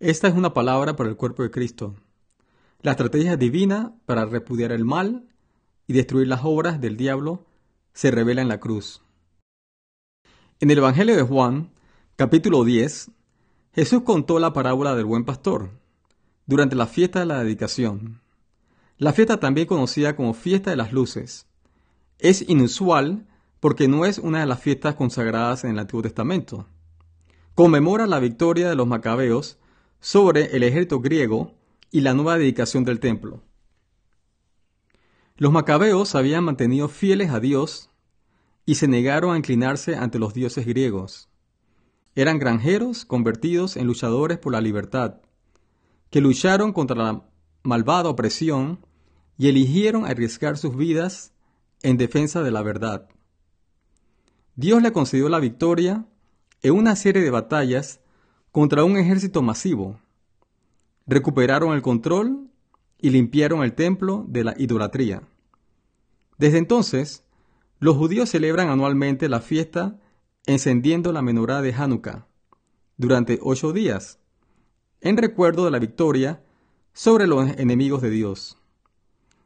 Esta es una palabra para el cuerpo de Cristo. La estrategia divina para repudiar el mal y destruir las obras del diablo se revela en la cruz. En el Evangelio de Juan, capítulo 10, Jesús contó la parábola del buen pastor durante la fiesta de la dedicación. La fiesta también conocida como fiesta de las luces. Es inusual porque no es una de las fiestas consagradas en el Antiguo Testamento. Conmemora la victoria de los macabeos sobre el ejército griego y la nueva dedicación del templo. Los macabeos habían mantenido fieles a Dios y se negaron a inclinarse ante los dioses griegos. Eran granjeros convertidos en luchadores por la libertad, que lucharon contra la malvada opresión y eligieron arriesgar sus vidas en defensa de la verdad. Dios le concedió la victoria en una serie de batallas contra un ejército masivo. Recuperaron el control y limpiaron el templo de la idolatría. Desde entonces, los judíos celebran anualmente la fiesta encendiendo la menorá de Hanukkah durante ocho días, en recuerdo de la victoria sobre los enemigos de Dios,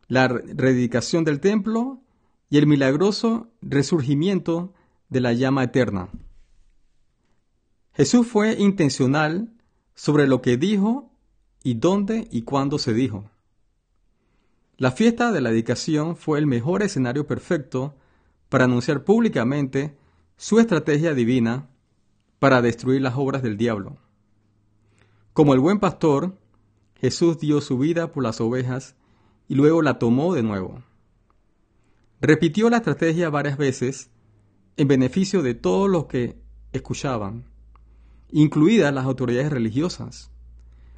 la rededicación del templo y el milagroso resurgimiento de la llama eterna. Jesús fue intencional sobre lo que dijo y dónde y cuándo se dijo. La fiesta de la dedicación fue el mejor escenario perfecto para anunciar públicamente su estrategia divina para destruir las obras del diablo. Como el buen pastor, Jesús dio su vida por las ovejas y luego la tomó de nuevo. Repitió la estrategia varias veces en beneficio de todos los que escuchaban, incluidas las autoridades religiosas.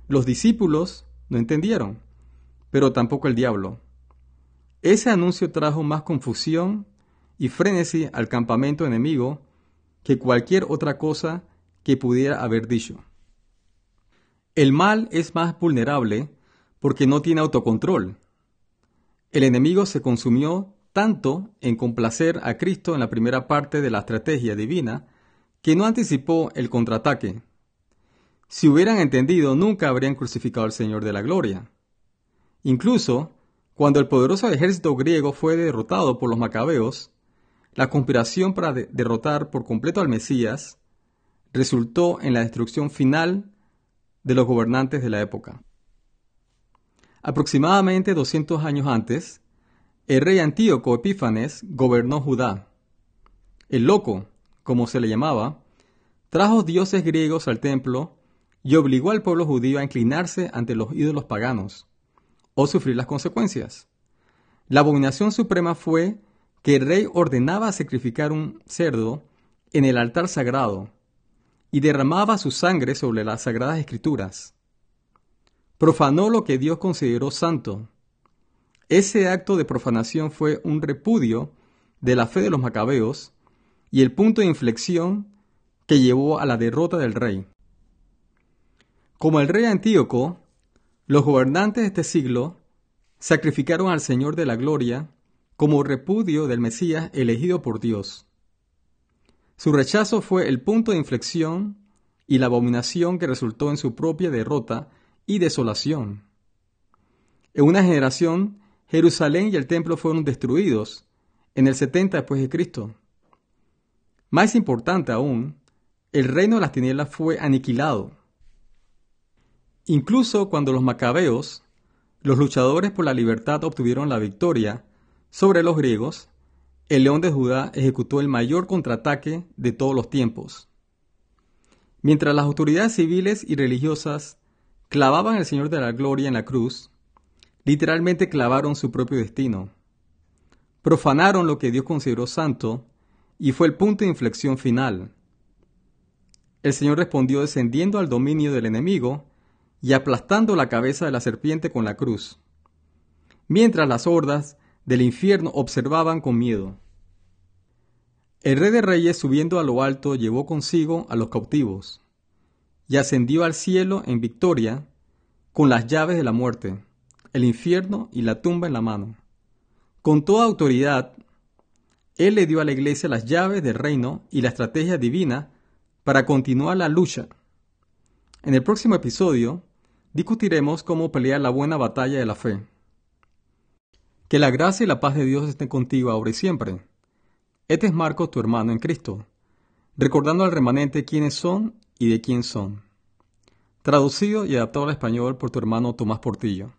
Los discípulos no entendieron, pero tampoco el diablo. Ese anuncio trajo más confusión y frenesí al campamento enemigo que cualquier otra cosa que pudiera haber dicho. El mal es más vulnerable porque no tiene autocontrol. El enemigo se consumió tanto en complacer a Cristo en la primera parte de la estrategia divina, que no anticipó el contraataque. Si hubieran entendido, nunca habrían crucificado al Señor de la Gloria. Incluso, cuando el poderoso ejército griego fue derrotado por los macabeos, la conspiración para derrotar por completo al Mesías resultó en la destrucción final de los gobernantes de la época. Aproximadamente 200 años antes, el rey Antíoco Epífanes gobernó Judá. El loco, como se le llamaba, trajo dioses griegos al templo y obligó al pueblo judío a inclinarse ante los ídolos paganos o sufrir las consecuencias. La abominación suprema fue que el rey ordenaba sacrificar un cerdo en el altar sagrado y derramaba su sangre sobre las sagradas escrituras. Profanó lo que Dios consideró santo ese acto de profanación fue un repudio de la fe de los macabeos y el punto de inflexión que llevó a la derrota del rey. Como el rey Antíoco, los gobernantes de este siglo sacrificaron al Señor de la Gloria como repudio del Mesías elegido por Dios. Su rechazo fue el punto de inflexión y la abominación que resultó en su propia derrota y desolación. En una generación Jerusalén y el templo fueron destruidos en el 70 después de Cristo. Más importante aún, el reino de las tinieblas fue aniquilado. Incluso cuando los macabeos, los luchadores por la libertad, obtuvieron la victoria sobre los griegos, el león de Judá ejecutó el mayor contraataque de todos los tiempos. Mientras las autoridades civiles y religiosas clavaban al Señor de la Gloria en la cruz, literalmente clavaron su propio destino. Profanaron lo que Dios consideró santo y fue el punto de inflexión final. El Señor respondió descendiendo al dominio del enemigo y aplastando la cabeza de la serpiente con la cruz, mientras las hordas del infierno observaban con miedo. El rey de reyes subiendo a lo alto llevó consigo a los cautivos y ascendió al cielo en victoria con las llaves de la muerte el infierno y la tumba en la mano. Con toda autoridad, Él le dio a la iglesia las llaves del reino y la estrategia divina para continuar la lucha. En el próximo episodio discutiremos cómo pelear la buena batalla de la fe. Que la gracia y la paz de Dios estén contigo ahora y siempre. Este es Marcos, tu hermano en Cristo, recordando al remanente quiénes son y de quién son. Traducido y adaptado al español por tu hermano Tomás Portillo.